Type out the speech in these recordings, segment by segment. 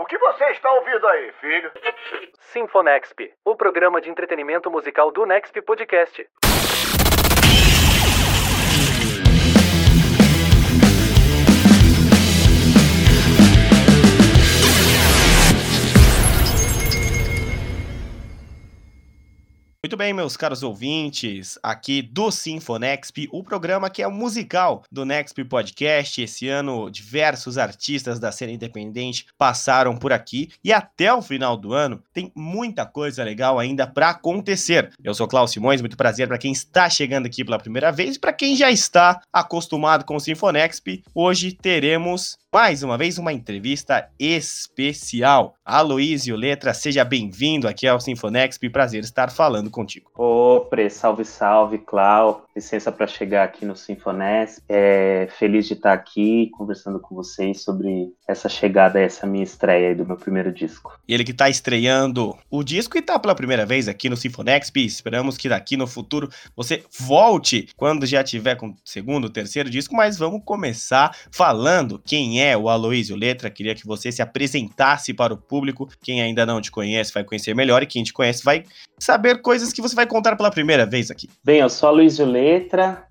O que você está ouvindo aí, filho? Sinfonexp, o programa de entretenimento musical do Nexp Podcast. Muito bem, meus caros ouvintes, aqui do Sinfonexp, o programa que é o musical do Nexp Podcast. Esse ano, diversos artistas da cena independente passaram por aqui e até o final do ano tem muita coisa legal ainda para acontecer. Eu sou Cláudio Simões, muito prazer para quem está chegando aqui pela primeira vez e para quem já está acostumado com o Sinfonexp. Hoje teremos mais uma vez uma entrevista especial. Aloísio Letra, seja bem-vindo aqui ao Sinfonexp, prazer estar falando contigo. Ô, Pre, salve, salve, Clau. Licença para chegar aqui no Sinfonexp. É, feliz de estar aqui conversando com vocês sobre essa chegada, essa minha estreia aí do meu primeiro disco. Ele que está estreando o disco e está pela primeira vez aqui no Sinfonexp. Esperamos que daqui no futuro você volte quando já tiver com o segundo, terceiro disco, mas vamos começar falando quem é o Aloysio Letra. Queria que você se apresentasse para o público. Quem ainda não te conhece vai conhecer melhor e quem te conhece vai saber coisas que você vai contar pela primeira vez aqui. Bem, eu sou Aloysio Letra,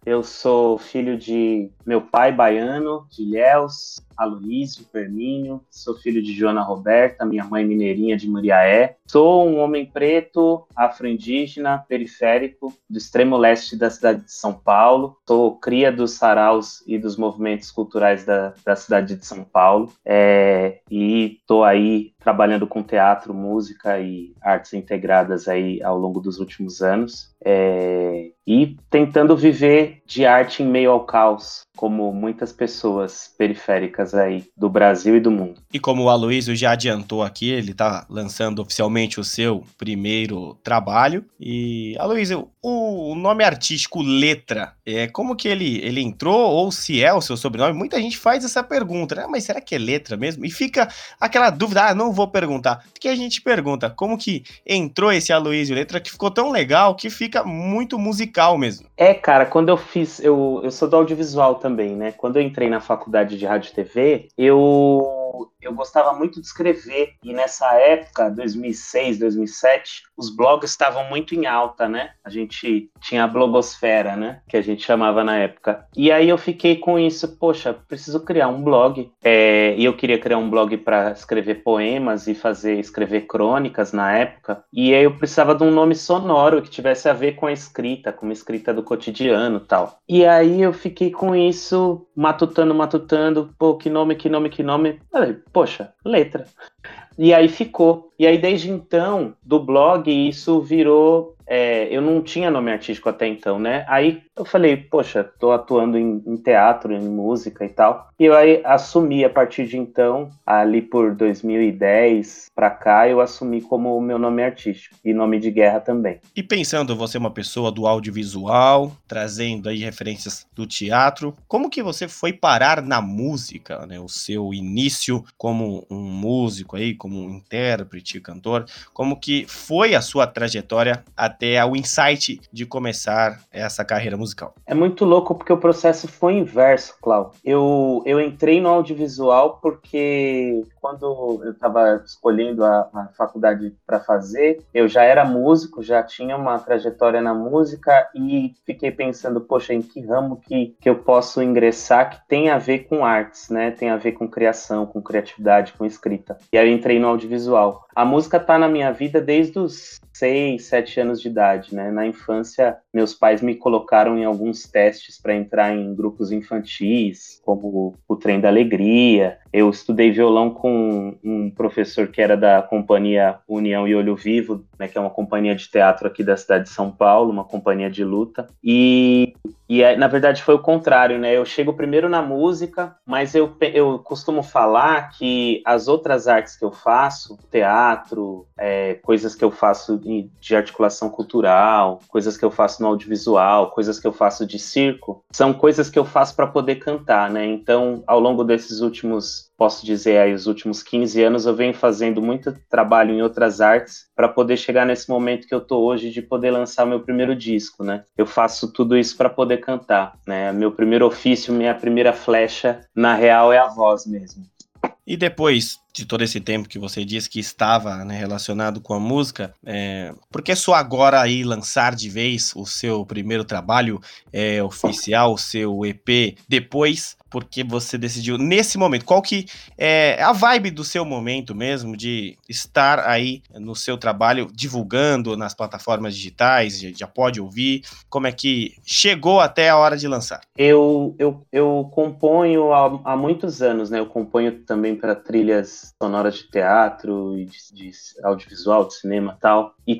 eu sou filho de meu pai baiano, de Ilhéus, Aloysio Perminho, sou filho de Joana Roberta, minha mãe mineirinha de Muriaé. Sou um homem preto, afro-indígena, periférico, do extremo leste da cidade de São Paulo. Sou cria dos saraus e dos movimentos culturais da, da cidade de São Paulo. É, e estou aí trabalhando com teatro, música e artes integradas aí ao longo dos últimos anos. É, e tentando viver de arte em meio ao caos, como muitas pessoas periféricas aí do Brasil e do mundo. E como o Aloysio já adiantou aqui, ele está lançando oficialmente o seu primeiro trabalho. E, Aloysio, o nome artístico Letra, é como que ele, ele entrou ou se é o seu sobrenome? Muita gente faz essa pergunta, né? Mas será que é letra mesmo? E fica aquela dúvida, ah, não vou perguntar. Que a gente pergunta, como que entrou esse Aloysio Letra que ficou tão legal que fica muito musical mesmo? É, cara, quando eu fiz, eu, eu sou do audiovisual também, né? Quando eu entrei na faculdade de rádio e TV, eu eu gostava muito de escrever e nessa época, 2006, 2007, os blogs estavam muito em alta, né? A gente tinha a blogosfera, né? Que a gente chamava na época. E aí eu fiquei com isso, poxa, preciso criar um blog. É, e eu queria criar um blog para escrever poemas e fazer escrever crônicas na época. E aí eu precisava de um nome sonoro que tivesse a ver com a escrita, com a escrita do cotidiano, tal. E aí eu fiquei com isso matutando, matutando, pô, que nome, que nome, que nome. Falei, poxa, letra. E aí ficou. E aí, desde então, do blog, isso virou é, eu não tinha nome artístico até então, né? Aí eu falei, poxa, tô atuando em, em, teatro, em música e tal. E eu aí assumi a partir de então, ali por 2010 pra cá, eu assumi como o meu nome artístico e nome de guerra também. E pensando você é uma pessoa do audiovisual, trazendo aí referências do teatro, como que você foi parar na música, né? O seu início como um músico aí, como um intérprete, cantor, como que foi a sua trajetória até o insight de começar essa carreira musical? É muito louco porque o processo foi inverso, Clau. Eu, eu entrei no audiovisual porque quando eu estava escolhendo a, a faculdade para fazer, eu já era músico, já tinha uma trajetória na música e fiquei pensando, poxa, em que ramo que, que eu posso ingressar que tem a ver com artes, né? Tem a ver com criação, com criatividade, com escrita. E aí eu entrei no audiovisual. A música está na minha vida desde os seis, sete anos de idade, né? Na infância, meus pais me colocaram em alguns testes para entrar em grupos infantis, como o Trem da Alegria. Eu estudei violão com um professor que era da companhia União e Olho Vivo, né, que é uma companhia de teatro aqui da cidade de São Paulo, uma companhia de luta. E, e na verdade foi o contrário, né? Eu chego primeiro na música, mas eu, eu costumo falar que as outras artes que eu faço, teatro, é, coisas que eu faço de articulação cultural, coisas que eu faço no audiovisual, coisas que eu faço de circo, são coisas que eu faço para poder cantar, né? Então, ao longo desses últimos, posso dizer aí, os últimos 15 anos, eu venho fazendo muito trabalho em outras artes para poder chegar nesse momento que eu tô hoje de poder lançar meu primeiro disco, né? Eu faço tudo isso para poder cantar, né? Meu primeiro ofício, minha primeira flecha, na real, é a voz mesmo. E depois de todo esse tempo que você disse que estava né, relacionado com a música, é, por que só agora aí lançar de vez o seu primeiro trabalho é, oficial, o seu EP, depois porque você decidiu nesse momento? Qual que é a vibe do seu momento mesmo de estar aí no seu trabalho divulgando nas plataformas digitais? Já pode ouvir? Como é que chegou até a hora de lançar? Eu, eu, eu componho há, há muitos anos, né? Eu componho também para trilhas sonoras de teatro e de, de audiovisual, de cinema tal. E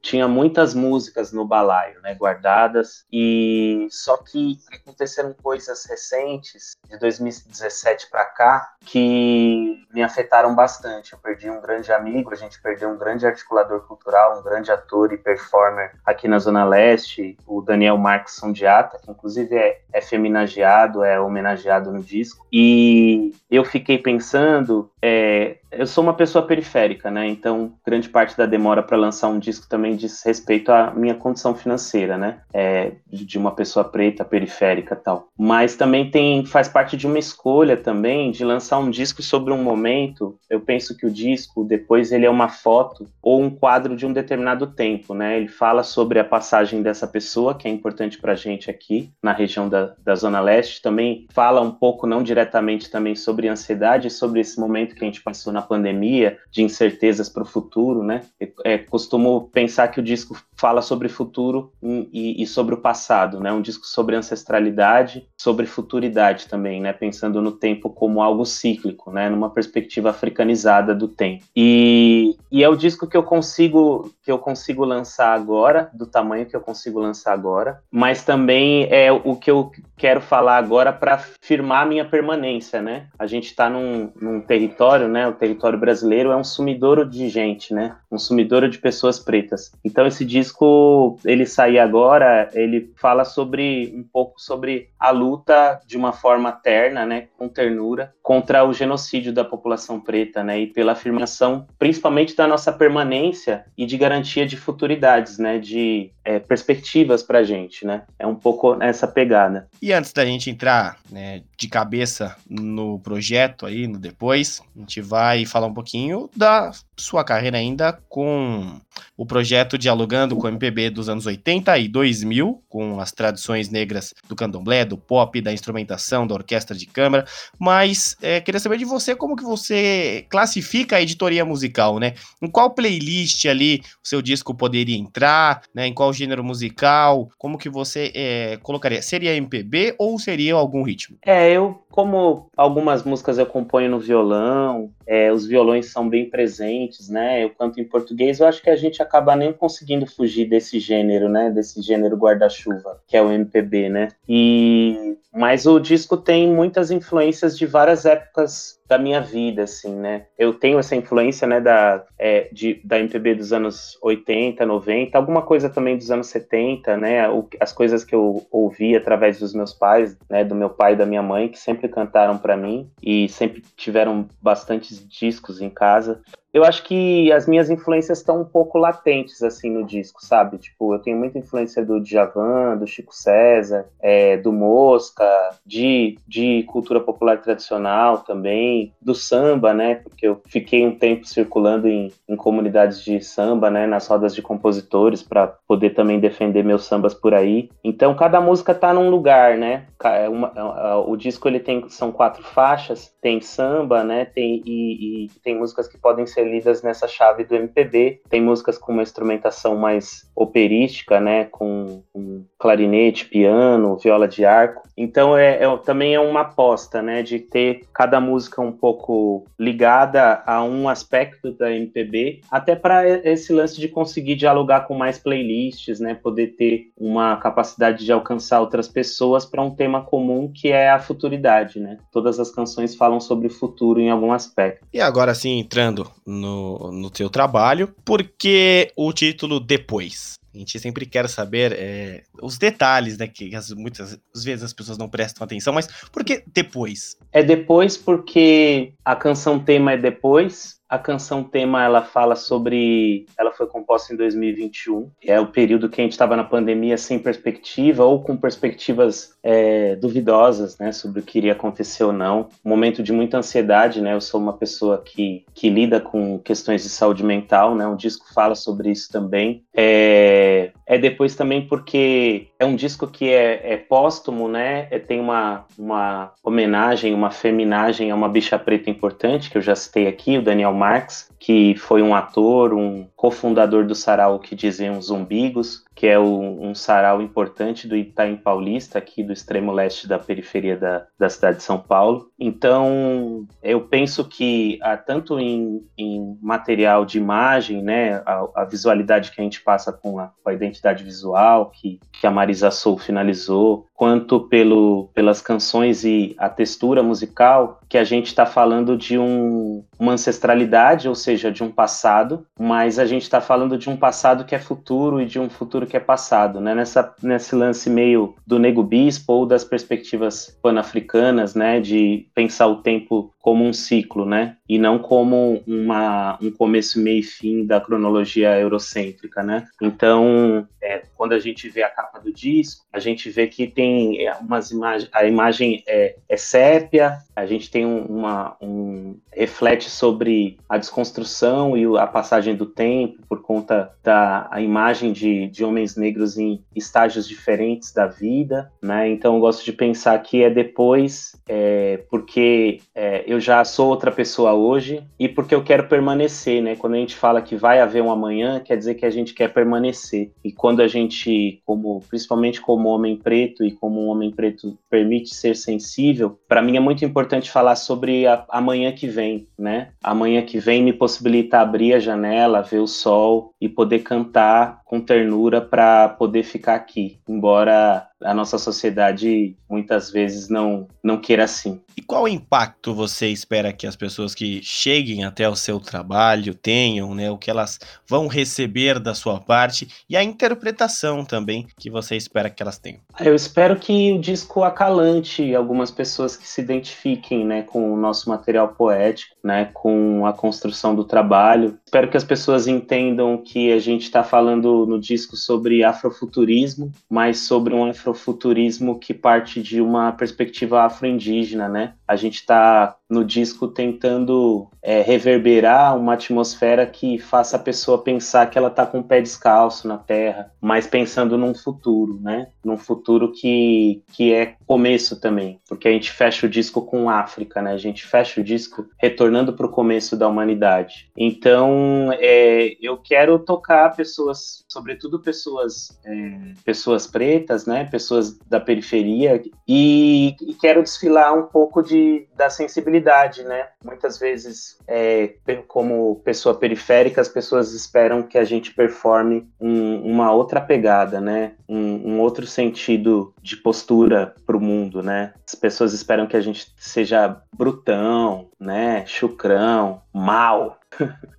tinha muitas músicas no balaio, né? Guardadas. E só que aconteceram coisas recentes de 2017 para cá que me afetaram bastante. Eu perdi um grande amigo, a gente perdeu um grande articulador cultural, um grande ator e performer aqui na Zona Leste, o Daniel Marques Sondiata, que inclusive é, é feminagiado, é homenageado no disco. E eu fiquei pensando, é, eu sou uma pessoa periférica, né? Então, grande parte da demora para lançar um disco também diz respeito à minha condição financeira, né? É, de uma pessoa preta, periférica tal. Mas também tem faz parte de uma escolha também de lançar um disco sobre um momento. Eu penso que o disco, depois, ele é uma foto ou um quadro de um determinado tempo, né? Ele fala sobre a passagem dessa pessoa, que é importante para gente aqui, na região da, da Zona Leste. Também fala um pouco, não diretamente, também sobre ansiedade, sobre esse momento que a gente passou na pandemia, de incertezas para o futuro, né? É, costumo pensar que o disco fala sobre futuro e, e, sobre o passado, né? Um disco sobre ancestralidade, sobre futuridade também, né? Pensando no tempo como algo cíclico, né? Numa perspectiva africanizada do tempo. E, e é o disco que eu consigo que eu consigo lançar agora, do tamanho que eu consigo lançar agora, mas também é o que eu quero falar agora para firmar a minha permanência, né? A gente está num, num território, né? O território brasileiro é um sumidouro de gente, né? Um sumidouro de pessoas pretas. Então esse disco, ele sair agora, ele fala sobre um pouco sobre a luta de uma forma terna, né? Com ternura contra o genocídio da população preta, né? E pela afirmação, principalmente da nossa permanência e de garantia de futuridades, né? De é, perspectivas para gente, né? É um pouco essa pegada. E antes da gente entrar né, de cabeça no projeto aí, no depois, a gente vai falar um pouquinho da sua carreira ainda com o projeto Dialogando com o MPB dos anos 80 e 2000, com as tradições negras do candomblé, do pop, da instrumentação, da orquestra de câmara, mas é, queria saber de você como que você classifica a editoria musical, né? Em qual playlist ali o seu disco poderia entrar, né? Em qual gênero musical, como que você é, colocaria? Seria MPB ou seria algum ritmo? É, eu, como algumas músicas eu componho no violão, é, os violões são bem presentes, né? Eu canto em português, eu acho que a gente acaba nem conseguindo fugir desse gênero, né? Desse gênero guarda-chuva, que é o MPB, né? E mas o disco tem muitas influências de várias épocas da minha vida, assim, né? Eu tenho essa influência, né, da, é, de, da MPB dos anos 80, 90, alguma coisa também dos anos 70, né? O, as coisas que eu ouvi através dos meus pais, né, do meu pai e da minha mãe, que sempre cantaram para mim e sempre tiveram bastantes discos em casa eu acho que as minhas influências estão um pouco latentes, assim, no disco, sabe? Tipo, eu tenho muita influência do Djavan, do Chico César, é, do Mosca, de, de cultura popular tradicional também, do samba, né? Porque eu fiquei um tempo circulando em, em comunidades de samba, né? Nas rodas de compositores, para poder também defender meus sambas por aí. Então, cada música tá num lugar, né? É uma, é, o disco, ele tem, são quatro faixas, tem samba, né? Tem, e, e tem músicas que podem ser lidas nessa chave do MPB. Tem músicas com uma instrumentação mais operística, né, com, com clarinete, piano, viola de arco. Então é, é, também é uma aposta, né, de ter cada música um pouco ligada a um aspecto da MPB, até para esse lance de conseguir dialogar com mais playlists, né, poder ter uma capacidade de alcançar outras pessoas para um tema comum que é a futuridade, né? Todas as canções falam sobre o futuro em algum aspecto. E agora sim, entrando no, no teu trabalho, por que o título Depois? A gente sempre quer saber é, os detalhes, né? Que as, muitas vezes as pessoas não prestam atenção, mas por que depois? É depois porque a canção tema é depois, a canção tema ela fala sobre, ela foi composta em 2021, é o período que a gente estava na pandemia sem perspectiva ou com perspectivas é, duvidosas, né, sobre o que iria acontecer ou não. Um momento de muita ansiedade, né? Eu sou uma pessoa que, que lida com questões de saúde mental, né? Um disco fala sobre isso também. É, é depois também porque é um disco que é, é póstumo, né? É, tem uma, uma homenagem, uma feminagem a uma bicha preta importante que eu já citei aqui, o Daniel Marx, que foi um ator, um cofundador do sarau que dizem os umbigos, que é o, um sarau importante do Itaim Paulista, aqui do extremo leste da periferia da, da cidade de São Paulo. Então, eu penso que, ah, tanto em, em, material de imagem, né, a, a, visualidade que a gente passa com a, com a identidade visual, que, que a Marisa Sou finalizou, quanto pelo, pelas canções e a textura musical, que a gente está falando de um, uma ancestralidade, ou seja, de um passado, mas a gente está falando de um passado que é futuro e de um futuro que é passado, né? Nessa, nesse lance meio do nego bispo ou das perspectivas pan-africanas, né? De pensar o tempo como um ciclo, né? E não como uma, um começo, meio e fim da cronologia eurocêntrica, né? Então, é, quando a gente vê a capa do disco, a gente vê que tem é, umas imagens, a imagem é, é sépia, a gente tem um, uma, um reflete sobre a desconstrução e a passagem do tempo por conta da a imagem de, de homens negros em estágios diferentes da vida, né? Então, eu gosto de pensar que é depois, é, porque é, eu já sou outra pessoa hoje e porque eu quero permanecer, né? Quando a gente fala que vai haver um amanhã, quer dizer que a gente quer permanecer. E quando a gente, como principalmente como homem preto e como um homem preto permite ser sensível, para mim é muito importante falar sobre a amanhã que vem, né? Amanhã que vem me possibilita abrir a janela, ver o sol e poder cantar com ternura para poder ficar aqui, embora a nossa sociedade muitas vezes não, não queira assim. E qual impacto você espera que as pessoas que cheguem até o seu trabalho tenham, né? O que elas vão receber da sua parte e a interpretação também que você espera que elas tenham? Eu espero que o disco acalante algumas pessoas que se identifiquem, né, com o nosso material poético, né, com a construção do trabalho. Espero que as pessoas entendam que a gente está falando no disco sobre afrofuturismo, mas sobre um afrofuturismo que parte de uma perspectiva afro-indígena, né? A gente está no disco tentando é, reverberar uma atmosfera que faça a pessoa pensar que ela está com o pé descalço na terra, mas pensando num futuro, né? Num futuro que, que é começo também, porque a gente fecha o disco com África, né? A gente fecha o disco retornando para o começo da humanidade. Então, é, eu quero tocar pessoas, sobretudo pessoas, é, pessoas pretas, né? Pessoas da periferia e, e quero desfilar um pouco de da sensibilidade né? Muitas vezes, é, como pessoa periférica, as pessoas esperam que a gente performe um, uma outra pegada, né? Um, um outro sentido de postura para o mundo, né? As pessoas esperam que a gente seja brutão, né? Chucrão, mal,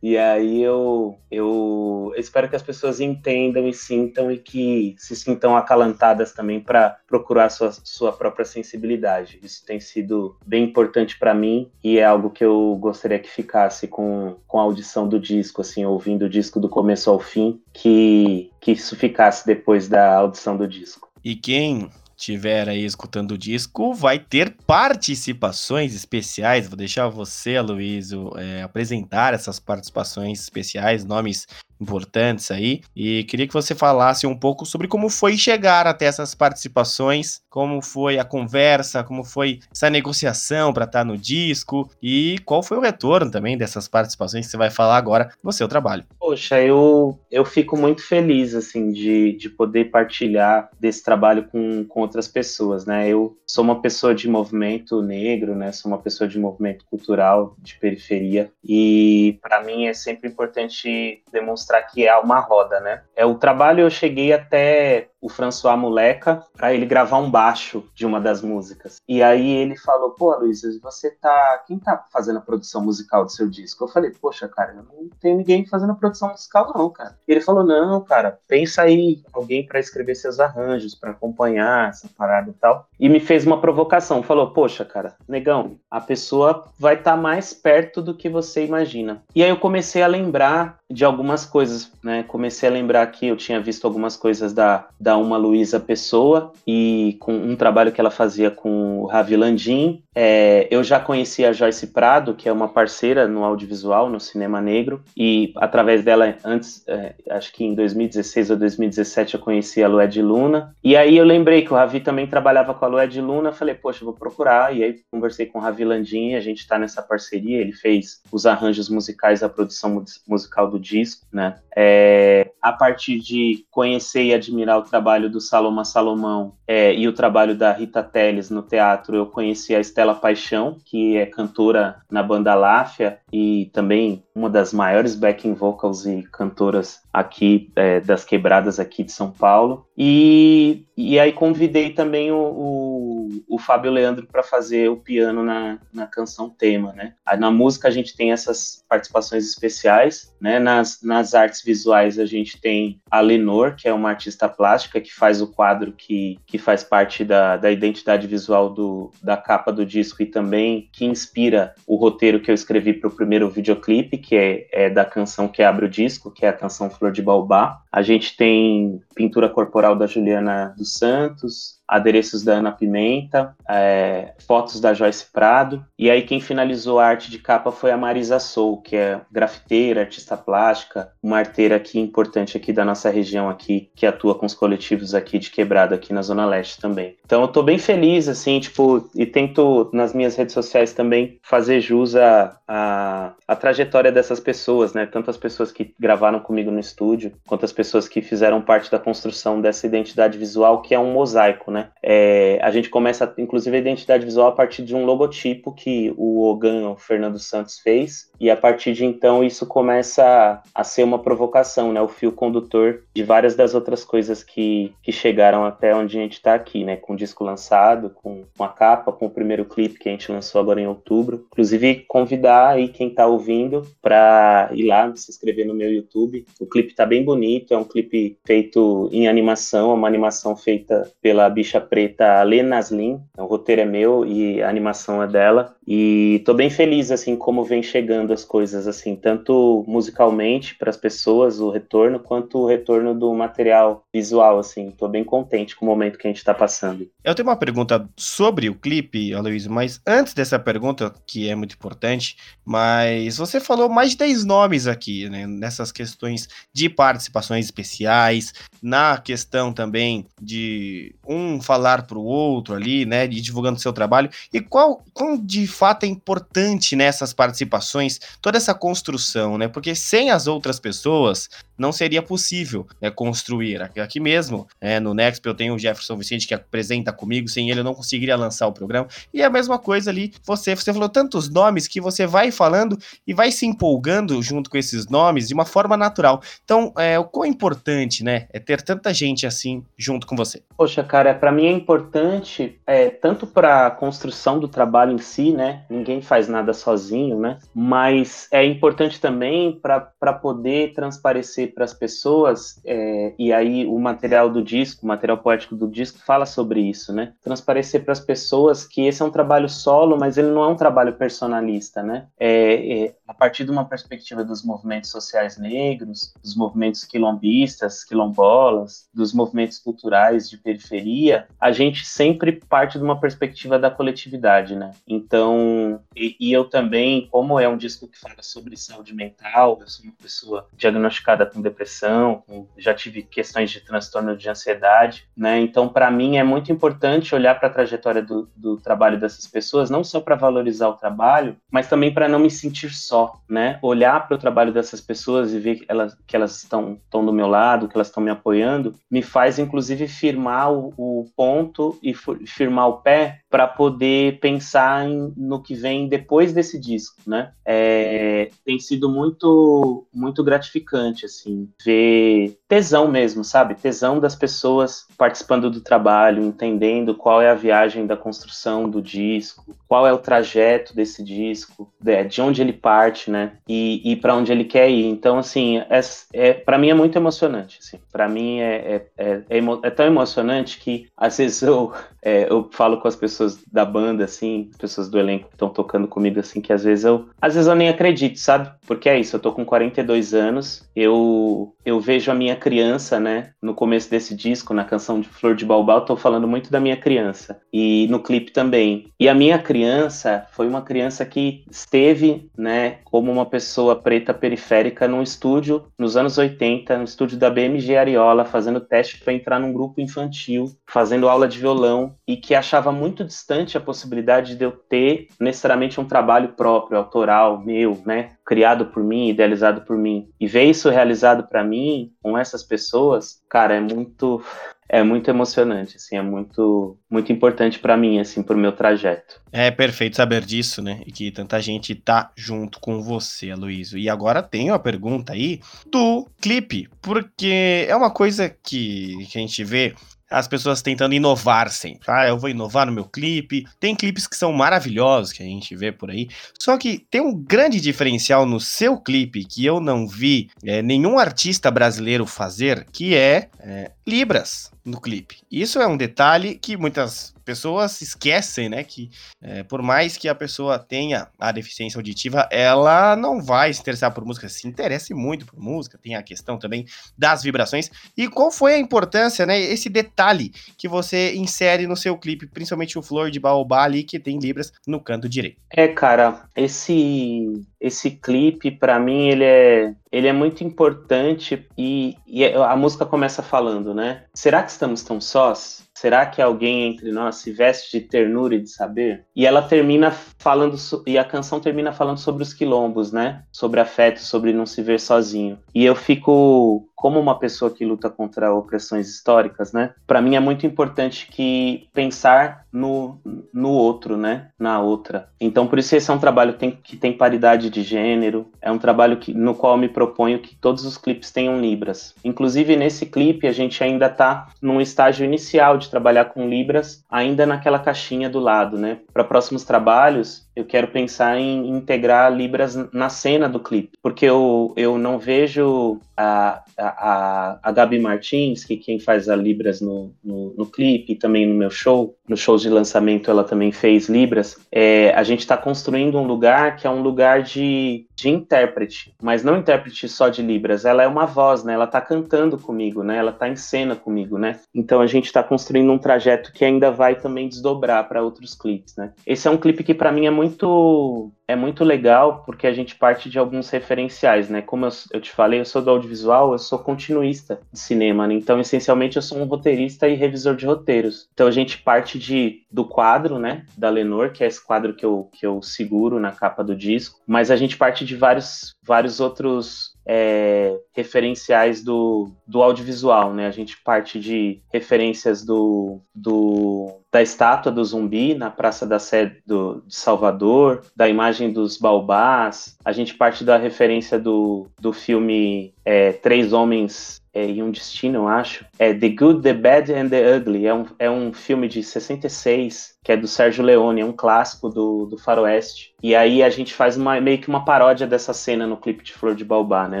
e aí eu, eu espero que as pessoas entendam e sintam e que se sintam acalantadas também para procurar sua, sua própria sensibilidade. Isso tem sido bem importante para mim e é algo que eu gostaria que ficasse com, com a audição do disco, assim, ouvindo o disco do começo ao fim, que, que isso ficasse depois da audição do disco. E quem estiver aí escutando o disco, vai ter participações especiais. Vou deixar você, Aloysio, é, apresentar essas participações especiais, nomes importantes aí. E queria que você falasse um pouco sobre como foi chegar até essas participações, como foi a conversa, como foi essa negociação para estar tá no disco e qual foi o retorno também dessas participações que você vai falar agora no seu trabalho. Poxa, eu, eu fico muito feliz assim de, de poder partilhar desse trabalho com, com outras pessoas, né? Eu sou uma pessoa de movimento negro, né? Sou uma pessoa de movimento cultural de periferia e para mim é sempre importante demonstrar mostrar que é uma roda, né? É o trabalho eu cheguei até o François Moleca para ele gravar um baixo de uma das músicas. E aí ele falou: pô, Luiz, você tá. Quem tá fazendo a produção musical do seu disco? Eu falei: poxa, cara, não tenho ninguém fazendo a produção musical, não, cara. E ele falou: não, cara, pensa aí, alguém para escrever seus arranjos, para acompanhar essa parada e tal. E me fez uma provocação: falou, poxa, cara, negão, a pessoa vai estar tá mais perto do que você imagina. E aí eu comecei a lembrar de algumas coisas, né? Comecei a lembrar que eu tinha visto algumas coisas da, da uma Luísa Pessoa e com um trabalho que ela fazia com o Ravi Landim. É, eu já conhecia a Joyce Prado, que é uma parceira no audiovisual, no cinema negro, e através dela, antes, é, acho que em 2016 ou 2017, eu conheci a Lued Luna. E aí eu lembrei que o Ravi também trabalhava com a Lued Luna, falei, poxa, vou procurar. E aí conversei com o Ravi Landim, a gente está nessa parceria, ele fez os arranjos musicais, a produção musical do disco, né? É, a partir de conhecer e admirar o trabalho do Saloma Salomão é, e o trabalho da Rita Teles no teatro, eu conheci a Estela Paixão, que é cantora na banda Láfia e também uma das maiores backing vocals e cantoras aqui é, das quebradas aqui de São Paulo. E, e aí convidei também o, o, o Fábio Leandro para fazer o piano na, na canção tema, né? Na música a gente tem essas participações especiais, né? Nas, nas artes visuais a gente tem a Lenor, que é uma artista plástica que faz o quadro que, que faz parte da, da identidade visual do, da capa do disco e também que inspira o roteiro que eu escrevi para o primeiro videoclipe, que é, é da canção que abre o disco, que é a canção de Baobá. A gente tem pintura corporal da Juliana dos Santos, adereços da Ana Pimenta, é, fotos da Joyce Prado. E aí quem finalizou a arte de capa foi a Marisa Sou, que é grafiteira, artista plástica, uma arteira aqui importante aqui da nossa região aqui, que atua com os coletivos aqui de quebrado aqui na Zona Leste também. Então eu tô bem feliz, assim, tipo, e tento nas minhas redes sociais também fazer jus a, a, a trajetória dessas pessoas, né? Tanto as pessoas que gravaram comigo no estúdio, quanto as pessoas que fizeram parte da construção dessa identidade visual, que é um mosaico, né? É, a gente começa, inclusive, a identidade visual a partir de um logotipo que o Ogan, o Fernando Santos, fez, e a partir de então isso começa a, a ser uma provocação, né? O fio condutor de várias das outras coisas que, que chegaram até onde a gente está aqui, né? Com o disco lançado, com, com a capa, com o primeiro clipe que a gente lançou agora em outubro. Inclusive, convidar aí quem está ouvindo para ir lá se inscrever no meu YouTube. O clipe está bem bonito, é um clipe feito em animação, é uma animação feita pela bicha preta Lê Naslin. O roteiro é meu e a animação é dela. E tô bem feliz, assim, como vem chegando as coisas, assim, tanto musicalmente para as pessoas, o retorno, quanto o retorno do material visual, assim. Tô bem contente com o momento que a gente está passando. Eu tenho uma pergunta sobre o clipe, Aloysio, mas antes dessa pergunta, que é muito importante, mas você falou mais de 10 nomes aqui, né, nessas questões de participações especiais, na questão também de um falar para o outro ali, né, de divulgando seu trabalho, e qual, qual de fato é importante nessas participações, toda essa construção, né? Porque sem as outras pessoas não seria possível né, construir. Aqui mesmo, é, no Next, eu tenho o Jefferson Vicente que apresenta comigo, sem ele eu não conseguiria lançar o programa. E a mesma coisa ali, você, você falou tantos nomes que você vai falando e vai se empolgando junto com esses nomes de uma forma natural. Então, é, o quão importante, né, é ter tanta gente assim junto com você? Poxa, cara, para mim é importante, é, tanto para a construção do trabalho em si, né, ninguém faz nada sozinho, né, mas é importante também para poder transparecer para as pessoas, é, e aí o material do disco, o material poético do disco fala sobre isso, né? Transparecer para as pessoas que esse é um trabalho solo, mas ele não é um trabalho personalista, né? É, é, a partir de uma perspectiva dos movimentos sociais negros, dos movimentos quilombistas, quilombolas, dos movimentos culturais de periferia, a gente sempre parte de uma perspectiva da coletividade, né? Então, e, e eu também, como é um disco que fala sobre saúde mental, eu sou uma pessoa diagnosticada com depressão, com, já tive questões de transtorno de ansiedade, né? Então, para mim é muito importante olhar para a trajetória do, do, trabalho dessas pessoas, não só para valorizar o trabalho, mas também para não me sentir só, né? Olhar para o trabalho dessas pessoas e ver que elas, que elas estão, estão do meu lado, que elas estão me apoiando, me faz inclusive firmar o, o ponto e firmar o pé para poder pensar em, no que vem depois desse disco, né? É, tem sido muito, muito gratificante, assim assim, ver tesão mesmo, sabe? Tesão das pessoas participando do trabalho, entendendo qual é a viagem da construção do disco, qual é o trajeto desse disco, de onde ele parte, né? E, e para onde ele quer ir. Então, assim, é, é para mim é muito emocionante. Assim. Para mim é, é, é, é, é, tão emocionante que às vezes eu, é, eu falo com as pessoas da banda, assim, as pessoas do elenco que estão tocando comigo, assim, que às vezes eu, às vezes eu nem acredito, sabe? Porque é isso, eu tô com 42 anos, eu, eu vejo a minha criança, né? No começo desse disco, na canção de Flor de Balbal, tô falando muito da minha criança. E no clipe também. E a minha criança foi uma criança que esteve, né, como uma pessoa preta periférica num estúdio nos anos 80, no estúdio da BMG Ariola, fazendo teste para entrar num grupo infantil, fazendo aula de violão e que achava muito distante a possibilidade de eu ter necessariamente um trabalho próprio, autoral, meu, né? criado por mim, idealizado por mim, e ver isso realizado para mim com essas pessoas, cara, é muito é muito emocionante, assim, é muito muito importante para mim, assim, pro meu trajeto. É perfeito saber disso, né? E que tanta gente tá junto com você, Aloysio. E agora tenho a pergunta aí do clipe, porque é uma coisa que, que a gente vê as pessoas tentando inovar sempre. Ah, eu vou inovar no meu clipe. Tem clipes que são maravilhosos que a gente vê por aí. Só que tem um grande diferencial no seu clipe que eu não vi é, nenhum artista brasileiro fazer, que é, é Libras no clipe. Isso é um detalhe que muitas pessoas esquecem, né? Que é, por mais que a pessoa tenha a deficiência auditiva, ela não vai se interessar por música, se interesse muito por música. Tem a questão também das vibrações. E qual foi a importância, né? Esse detalhe que você insere no seu clipe, principalmente o Flor de Baobá ali, que tem libras no canto direito. É, cara, esse esse clipe para mim ele é ele é muito importante e, e a música começa falando, né? Será que estamos tão sós? Será que alguém entre nós se veste de ternura e de saber? E ela termina falando, e a canção termina falando sobre os quilombos, né? Sobre afeto, sobre não se ver sozinho. E eu fico, como uma pessoa que luta contra opressões históricas, né? Para mim é muito importante que pensar no, no outro, né? Na outra. Então, por isso esse é um trabalho que tem, que tem paridade de gênero, é um trabalho que, no qual eu me proponho que todos os clipes tenham libras. Inclusive, nesse clipe, a gente ainda está num estágio inicial de trabalhar com libras, ainda naquela caixinha do lado, né? Para próximos trabalhos, eu quero pensar em integrar libras na cena do clipe, porque eu, eu não vejo a, a, a Gabi Martins, que quem faz a libras no, no, no clipe e também no meu show, no show de lançamento ela também fez libras, é, a gente está construindo um lugar que é um lugar de, de intérprete, mas não intérprete só de libras, ela é uma voz, né? Ela está cantando comigo, né? Ela está em cena comigo, né? Então a gente está construindo um trajeto que ainda vai também desdobrar para outros clipes, né? Esse é um clipe que para mim é muito é muito legal porque a gente parte de alguns referenciais, né? Como eu, eu, te falei, eu sou do audiovisual, eu sou continuista de cinema, né? então essencialmente eu sou um roteirista e revisor de roteiros. Então a gente parte de do quadro, né, da Lenor, que é esse quadro que eu, que eu seguro na capa do disco, mas a gente parte de vários vários outros é, referenciais do, do audiovisual, né? A gente parte de referências do, do da estátua do zumbi na Praça da Sé do, de Salvador, da imagem dos baobás. A gente parte da referência do, do filme é, Três Homens é, e um Destino, eu acho. É The Good, The Bad and The Ugly. É um, é um filme de 66, que é do Sérgio Leone, é um clássico do, do faroeste. E aí a gente faz uma, meio que uma paródia dessa cena no clipe de Flor de Baobá, né?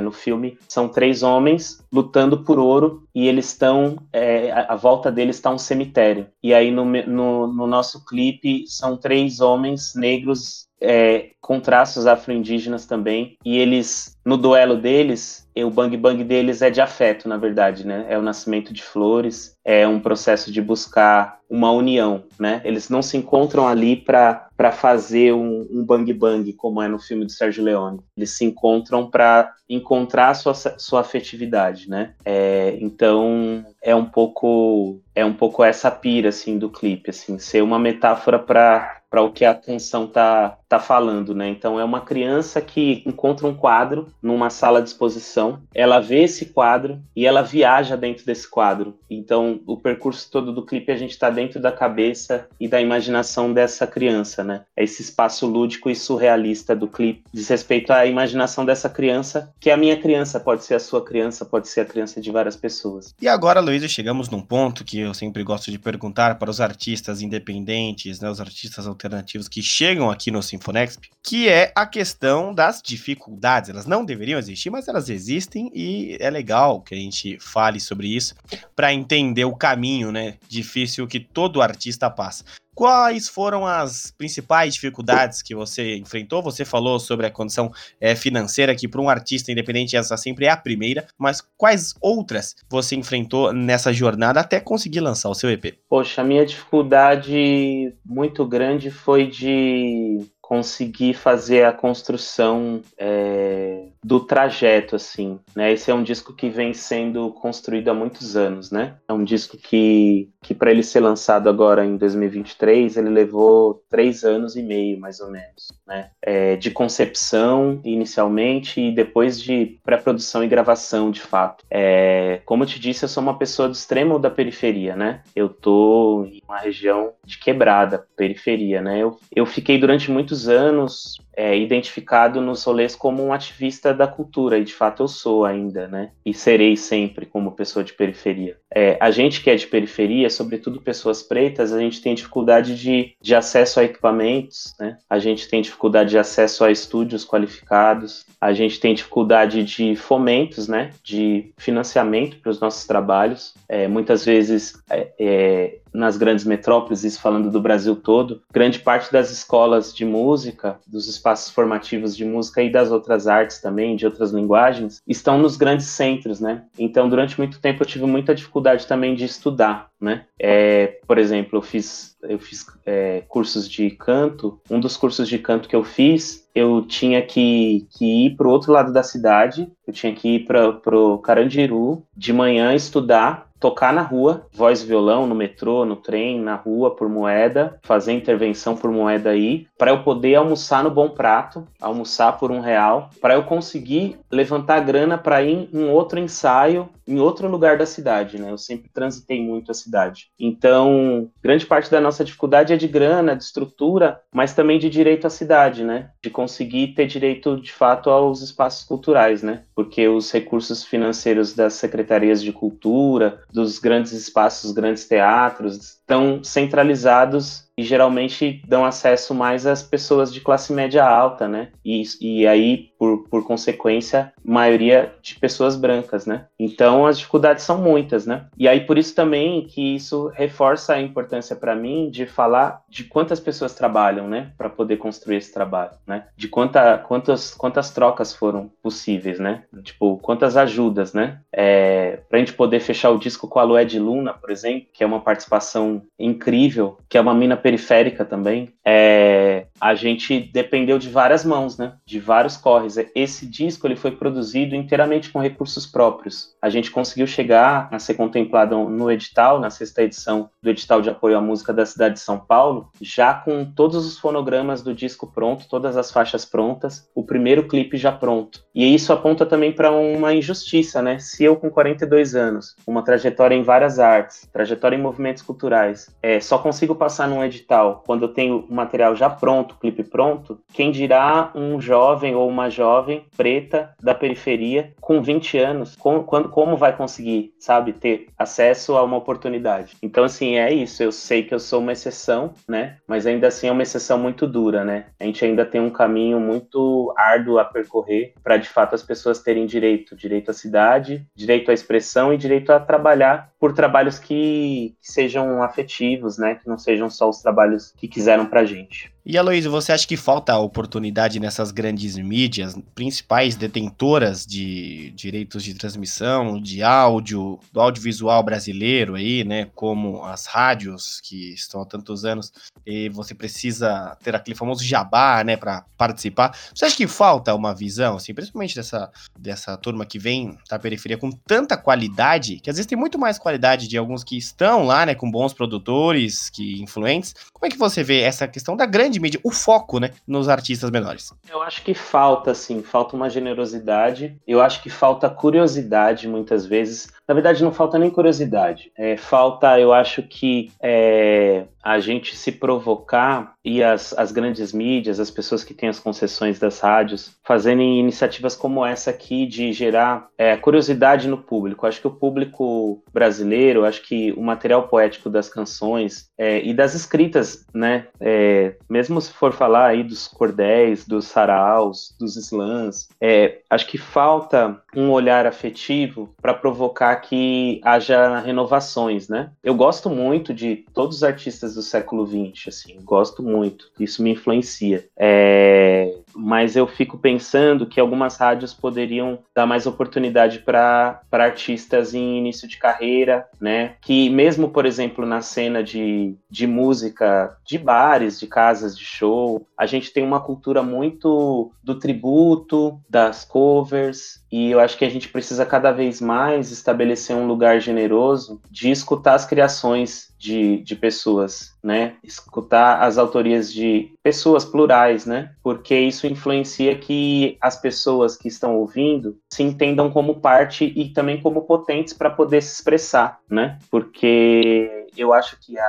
No filme são três homens lutando por ouro e eles estão, é, a, volta deles está um cemitério. E aí no, no, no nosso clipe são três homens negros é, com traços afro-indígenas também, e eles, no duelo deles, o bang bang deles é de afeto, na verdade, né? É o nascimento de flores, é um processo de buscar uma união, né? Eles não se encontram ali para fazer um, um bang bang, como é no filme do Sérgio Leone. Eles se encontram para encontrar sua, sua afetividade, né? É, então é um pouco é um pouco essa pira assim do clipe, assim, ser uma metáfora para para o que a canção tá, tá falando, né? Então é uma criança que encontra um quadro numa sala de exposição, ela vê esse quadro e ela viaja dentro desse quadro. Então O percurso todo do clipe a gente está dentro da cabeça e da imaginação dessa criança, né? É esse espaço lúdico e surrealista do clipe diz respeito à imaginação dessa criança, que é a minha criança, pode ser a sua criança, pode ser a criança de várias pessoas. E agora, Luiz, chegamos num ponto que eu sempre gosto de perguntar para os artistas independentes, né, os artistas alternativos que chegam aqui no Sinfonexp, que é a questão das dificuldades. Elas não deveriam existir, mas elas existem e é legal que a gente fale sobre isso para entender o caminho, né, difícil que todo artista passa. Quais foram as principais dificuldades que você enfrentou? Você falou sobre a condição é, financeira, que para um artista independente essa sempre é a primeira, mas quais outras você enfrentou nessa jornada até conseguir lançar o seu EP? Poxa, a minha dificuldade muito grande foi de conseguir fazer a construção é, do trajeto, assim, né? Esse é um disco que vem sendo construído há muitos anos, né? É um disco que, que para ele ser lançado agora em 2023, ele levou três anos e meio, mais ou menos, né? É, de concepção inicialmente e depois de pré-produção e gravação, de fato. É, como eu te disse, eu sou uma pessoa do extremo da periferia, né? Eu tô em uma região de quebrada, periferia, né? Eu, eu fiquei durante muitos anos é, identificado nos rolês como um ativista da cultura, e de fato eu sou ainda, né? E serei sempre como pessoa de periferia. É, a gente que é de periferia, sobretudo pessoas pretas, a gente tem dificuldade de, de acesso a equipamentos, né? A gente tem dificuldade de acesso a estúdios qualificados, a gente tem dificuldade de fomentos, né? De financiamento para os nossos trabalhos. É, muitas vezes é, é nas grandes metrópoles, isso falando do Brasil todo, grande parte das escolas de música, dos espaços formativos de música e das outras artes também, de outras linguagens, estão nos grandes centros, né? Então, durante muito tempo eu tive muita dificuldade também de estudar, né? É, por exemplo, eu fiz, eu fiz é, cursos de canto. Um dos cursos de canto que eu fiz, eu tinha que, que ir para o outro lado da cidade, eu tinha que ir para o Carandiru de manhã estudar tocar na rua, voz e violão, no metrô, no trem, na rua, por moeda, fazer intervenção por moeda aí, para eu poder almoçar no Bom Prato, almoçar por um real, para eu conseguir levantar grana para ir em um outro ensaio em outro lugar da cidade, né? Eu sempre transitei muito a cidade. Então, grande parte da nossa dificuldade é de grana, de estrutura, mas também de direito à cidade, né? De conseguir ter direito, de fato, aos espaços culturais, né? Porque os recursos financeiros das secretarias de cultura, dos grandes espaços, grandes teatros, estão centralizados e geralmente dão acesso mais às pessoas de classe média alta, né? E, e aí, por, por consequência, maioria de pessoas brancas, né? Então as dificuldades são muitas, né? E aí por isso também que isso reforça a importância para mim de falar de quantas pessoas trabalham, né? Para poder construir esse trabalho, né? De quanta, quantas, quantas trocas foram possíveis, né? Tipo, quantas ajudas, né? É, para a gente poder fechar o disco com a Lué de Luna, por exemplo, que é uma participação incrível, que é uma mina periférica também, é, a gente dependeu de várias mãos, né? De vários corres. Esse disco ele foi produzido inteiramente com recursos próprios. A gente conseguiu chegar a ser contemplado no edital, na sexta edição do edital de apoio à música da cidade de São Paulo, já com todos os fonogramas do disco pronto, todas as faixas prontas, o primeiro clipe já pronto. E isso aponta também para uma injustiça, né? Se eu com 42 anos, uma trajetória em várias artes, trajetória em movimentos culturais, é, só consigo passar num edital quando eu tenho o material já pronto, clipe pronto, quem dirá um jovem ou uma jovem preta da periferia com 20 anos, com, quando, como vai conseguir, sabe, ter acesso a uma oportunidade? Então, assim, é isso. Eu sei que eu sou uma exceção, né? Mas ainda assim é uma exceção muito dura, né? A gente ainda tem um caminho muito árduo a percorrer para de fato as pessoas terem direito, direito à cidade, direito à expressão e direito a trabalhar por trabalhos que, que sejam afetivos, né? Que não sejam só os trabalhos que quiseram pra gente. E Aloysio, você acha que falta oportunidade nessas grandes mídias, principais detentoras de direitos de transmissão, de áudio, do audiovisual brasileiro aí, né, como as rádios que estão há tantos anos, e você precisa ter aquele famoso jabá, né, para participar. Você acha que falta uma visão, assim, principalmente dessa, dessa turma que vem da periferia com tanta qualidade, que às vezes tem muito mais qualidade de alguns que estão lá, né, com bons produtores, que influentes. Como é que você vê essa questão da grande grande mídia, o foco, né, nos artistas menores? Eu acho que falta, assim, falta uma generosidade. Eu acho que falta curiosidade muitas vezes. Na verdade, não falta nem curiosidade. É, falta, eu acho que é, a gente se provocar e as, as grandes mídias, as pessoas que têm as concessões das rádios, fazerem iniciativas como essa aqui de gerar é, curiosidade no público. Acho que o público brasileiro, acho que o material poético das canções é, e das escritas, né, é, mesmo se for falar aí dos cordéis, dos saraus, dos slams, é, acho que falta um olhar afetivo para provocar que haja renovações, né? Eu gosto muito de todos os artistas do século XX, assim, gosto muito, isso me influencia. É, mas eu fico pensando que algumas rádios poderiam dar mais oportunidade para artistas em início de carreira, né? Que mesmo, por exemplo, na cena de, de música, de bares, de casas de show, a gente tem uma cultura muito do tributo, das covers, e eu acho que a gente precisa cada vez mais estabelecer um lugar generoso de escutar as criações de, de pessoas, né? Escutar as autorias de pessoas plurais, né? Porque isso influencia que as pessoas que estão ouvindo se entendam como parte e também como potentes para poder se expressar, né? Porque eu acho que a,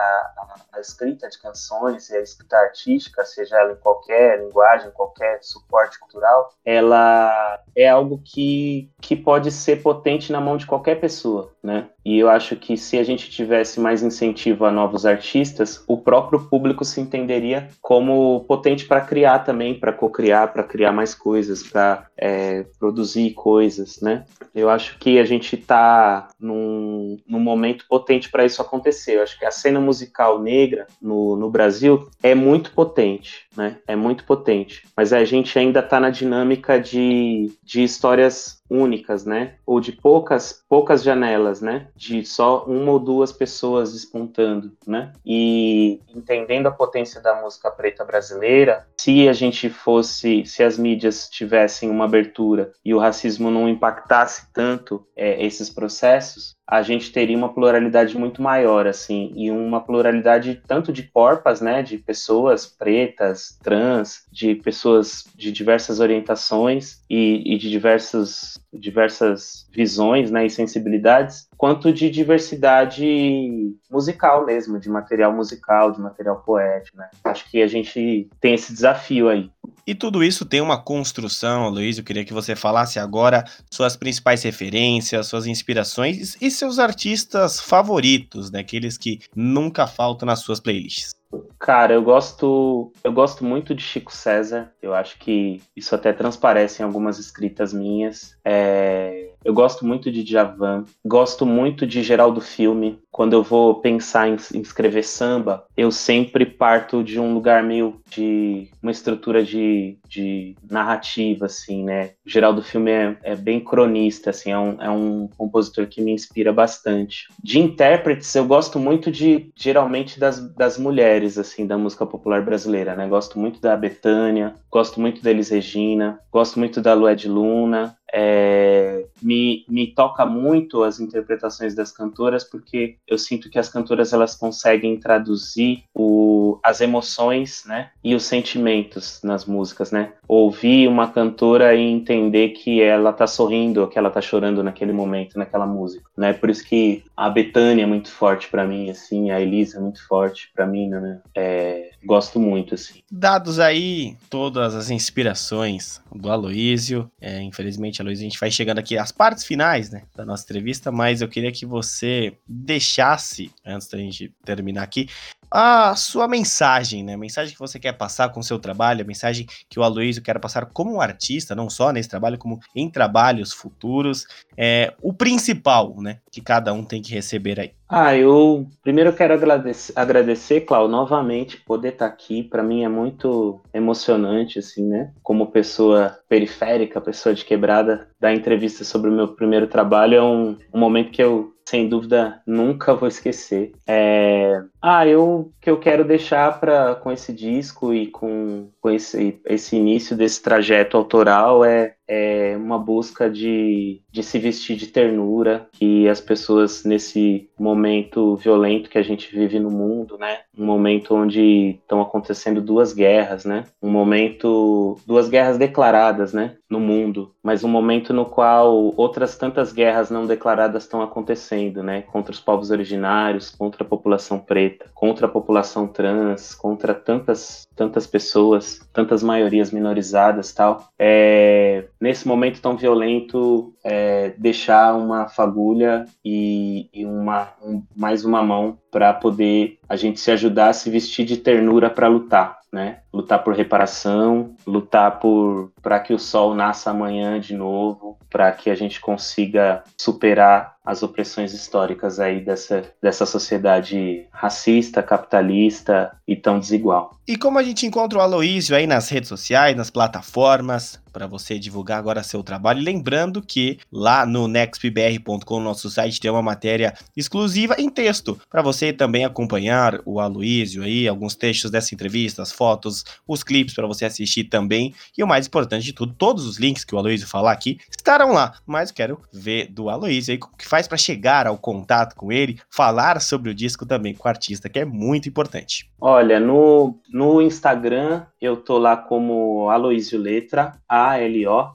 a, escrita de canções e a escrita artística, seja ela em qualquer linguagem, qualquer suporte cultural, ela é algo que, que pode ser potente na mão de qualquer pessoa, né? E eu acho que se a gente tivesse mais incentivo a novos artistas, o próprio público se entenderia como potente para criar também, para co-criar, para criar mais coisas, para é, produzir coisas, né? Eu acho que a gente está num, num momento potente para isso acontecer. Eu acho que a cena musical negra no, no Brasil é muito potente, né? É muito potente. Mas a gente ainda está na dinâmica de, de histórias únicas, né? Ou de poucas poucas janelas, né? De só uma ou duas pessoas despontando, né? E entendendo a potência da música preta brasileira, se a gente fosse, se as mídias tivessem uma abertura e o racismo não impactasse tanto é, esses processos, a gente teria uma pluralidade muito maior, assim, e uma pluralidade tanto de corpas, né, de pessoas pretas, trans, de pessoas de diversas orientações e, e de diversos, diversas visões, né, e sensibilidades, quanto de diversidade musical mesmo, de material musical, de material poético, né. Acho que a gente tem esse desafio aí. E tudo isso tem uma construção, Luiz. Eu queria que você falasse agora suas principais referências, suas inspirações e seus artistas favoritos, né? Aqueles que nunca faltam nas suas playlists. Cara, eu gosto, eu gosto muito de Chico César. Eu acho que isso até transparece em algumas escritas minhas. É, eu gosto muito de Djavan, gosto muito de Geraldo Filme. Quando eu vou pensar em, em, escrever samba, eu sempre parto de um lugar meio de uma estrutura de, de narrativa, assim, né? O Geraldo Filme é, é bem cronista, assim, é um, é um compositor que me inspira bastante. De intérpretes, eu gosto muito de, geralmente, das, das mulheres, assim, da música popular brasileira, né? Gosto muito da Betânia, gosto muito da Elis Regina, gosto muito da Lued Luna, é, me, me toca muito as interpretações das cantoras porque eu sinto que as cantoras elas conseguem traduzir o, as emoções né e os sentimentos nas músicas né ouvir uma cantora e entender que ela tá sorrindo que ela tá chorando naquele momento naquela música né? Por isso que a Betânia é muito forte para mim assim a Elisa é muito forte para mim né? É, gosto muito assim. Dados aí todas as inspirações do Aloísio é, infelizmente Luiz, a gente vai chegando aqui às partes finais né, da nossa entrevista, mas eu queria que você deixasse, antes da gente terminar aqui, a sua mensagem, né? A mensagem que você quer passar com o seu trabalho, a mensagem que o Aloysio quer passar como artista, não só nesse trabalho, como em trabalhos futuros. É, o principal, né? Que cada um tem que receber aí. Ah, eu primeiro quero agradecer, agradecer, Cláudio, novamente poder estar aqui. Para mim é muito emocionante, assim, né? Como pessoa periférica, pessoa de quebrada, dar entrevista sobre o meu primeiro trabalho é um, um momento que eu sem dúvida nunca vou esquecer. É... Ah, eu que eu quero deixar para com esse disco e com, com esse, esse início desse trajeto autoral é, é uma busca de, de se vestir de ternura, que as pessoas nesse momento violento que a gente vive no mundo, né? Um momento onde estão acontecendo duas guerras, né? Um momento, duas guerras declaradas, né? No mundo, mas um momento no qual outras tantas guerras não declaradas estão acontecendo, né? Contra os povos originários, contra a população preta, contra a população trans, contra tantas tantas pessoas, tantas maiorias minorizadas, tal. É, nesse momento tão violento, é, deixar uma fagulha e, e uma um, mais uma mão para poder a gente se ajudar a se vestir de ternura para lutar, né? Lutar por reparação, lutar por para que o sol nasça amanhã de novo, para que a gente consiga superar as opressões históricas aí dessa, dessa sociedade racista, capitalista e tão desigual. E como a gente encontra o Aloísio aí nas redes sociais, nas plataformas, para você divulgar agora seu trabalho. Lembrando que lá no nextbr.com, nosso site, tem uma matéria exclusiva em texto para você também acompanhar o Aloísio aí, alguns textos dessa entrevista, as fotos, os clipes para você assistir também. E o mais importante de tudo, todos os links que o Aloísio falar aqui estarão lá. Mas quero ver do Aloísio aí como que faz para chegar ao contato com ele, falar sobre o disco também com o artista, que é muito importante. Olha, no, no Instagram eu tô lá como Aloísio Letra, A-L-O-Y-S-I-O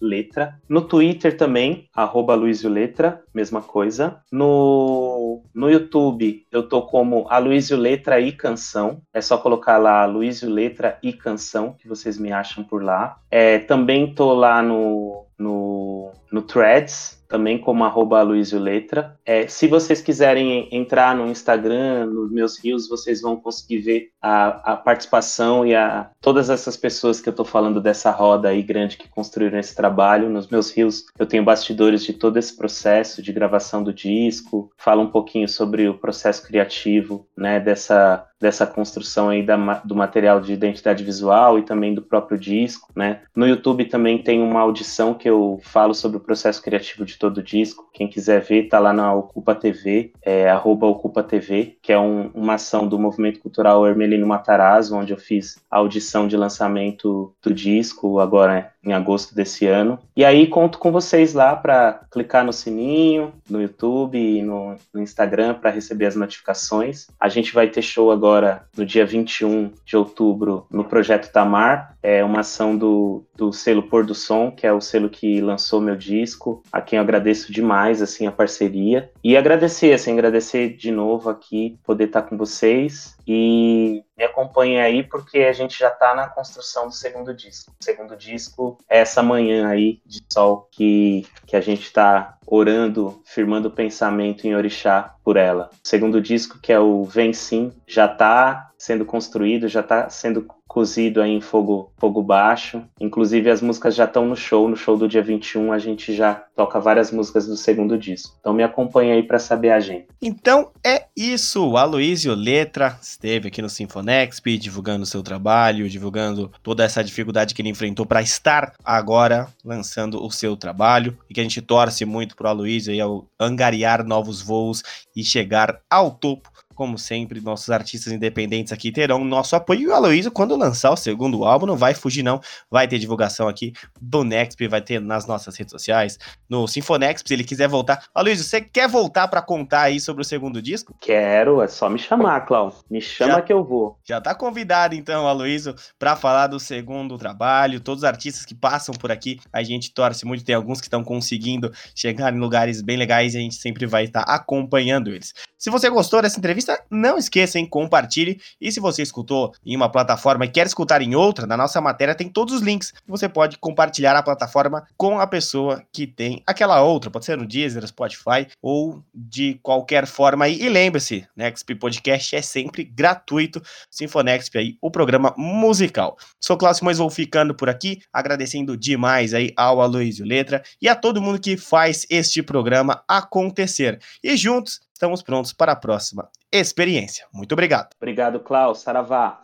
Letra. No Twitter também, arroba Letra, mesma coisa. No, no YouTube eu tô como Aloísio Letra e Canção. É só colocar lá Aloísio Letra e Canção, que vocês me acham por lá. É, também tô lá no, no, no Threads, também como arroba Letra. É, se vocês quiserem entrar no Instagram, nos meus rios, vocês vão conseguir ver a, a participação e a, todas essas pessoas que eu estou falando dessa roda aí grande que construíram esse trabalho. Nos meus rios eu tenho bastidores de todo esse processo de gravação do disco, falo um pouquinho sobre o processo criativo, né, dessa dessa construção aí da, do material de identidade visual e também do próprio disco, né? No YouTube também tem uma audição que eu falo sobre o processo criativo de todo o disco. Quem quiser ver, tá lá na Ocupa TV, é, arroba Ocupa TV, que é um, uma ação do movimento cultural Hermelino Matarazzo, onde eu fiz a audição de lançamento do disco, agora em agosto desse ano. E aí conto com vocês lá para clicar no sininho, no YouTube e no, no Instagram para receber as notificações. A gente vai ter show agora no dia 21 de outubro no Projeto Tamar, é uma ação do, do selo Pôr do Som, que é o selo que lançou meu disco, a quem eu agradeço demais assim a parceria. E agradecer, assim, agradecer de novo aqui poder estar com vocês e me acompanhe aí porque a gente já está na construção do segundo disco. O segundo disco é essa manhã aí de sol que, que a gente está orando, firmando o pensamento em orixá por ela. O segundo disco, que é o Vem Sim, já está sendo construído, já está sendo cozido aí em fogo, fogo baixo. Inclusive as músicas já estão no show, no show do dia 21 a gente já toca várias músicas do segundo disco. Então me acompanha aí para saber a agenda. Então é isso, o Aloysio Letra esteve aqui no Sinfonexp divulgando seu trabalho, divulgando toda essa dificuldade que ele enfrentou para estar agora lançando o seu trabalho e que a gente torce muito pro Aloysio aí ao angariar novos voos e chegar ao topo como sempre, nossos artistas independentes aqui terão nosso apoio. E o Aloysio, quando lançar o segundo álbum, não vai fugir, não. Vai ter divulgação aqui do Nexp, vai ter nas nossas redes sociais, no Sinfonexp, se ele quiser voltar. Aloysio, você quer voltar para contar aí sobre o segundo disco? Quero, é só me chamar, Cláudio. Me chama já, que eu vou. Já tá convidado, então, Aloysio, para falar do segundo trabalho. Todos os artistas que passam por aqui, a gente torce muito. Tem alguns que estão conseguindo chegar em lugares bem legais e a gente sempre vai estar acompanhando eles. Se você gostou dessa entrevista, não esqueça, hein, compartilhe. E se você escutou em uma plataforma e quer escutar em outra, na nossa matéria tem todos os links. Você pode compartilhar a plataforma com a pessoa que tem aquela outra. Pode ser no Deezer, Spotify ou de qualquer forma aí. E lembre-se, Nexp Podcast é sempre gratuito. Sinfonexp aí, o programa musical. Sou Cláudio mas vou ficando por aqui, agradecendo demais aí ao Aloysio Letra e a todo mundo que faz este programa acontecer. E juntos estamos prontos para a próxima experiência. Muito obrigado. Obrigado, Klaus. Saravá.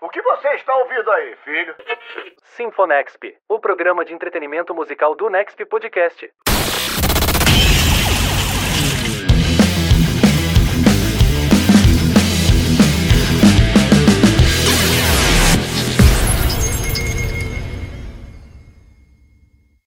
O que você está ouvindo aí, filho? Sinfonexp, o programa de entretenimento musical do Nexp Podcast.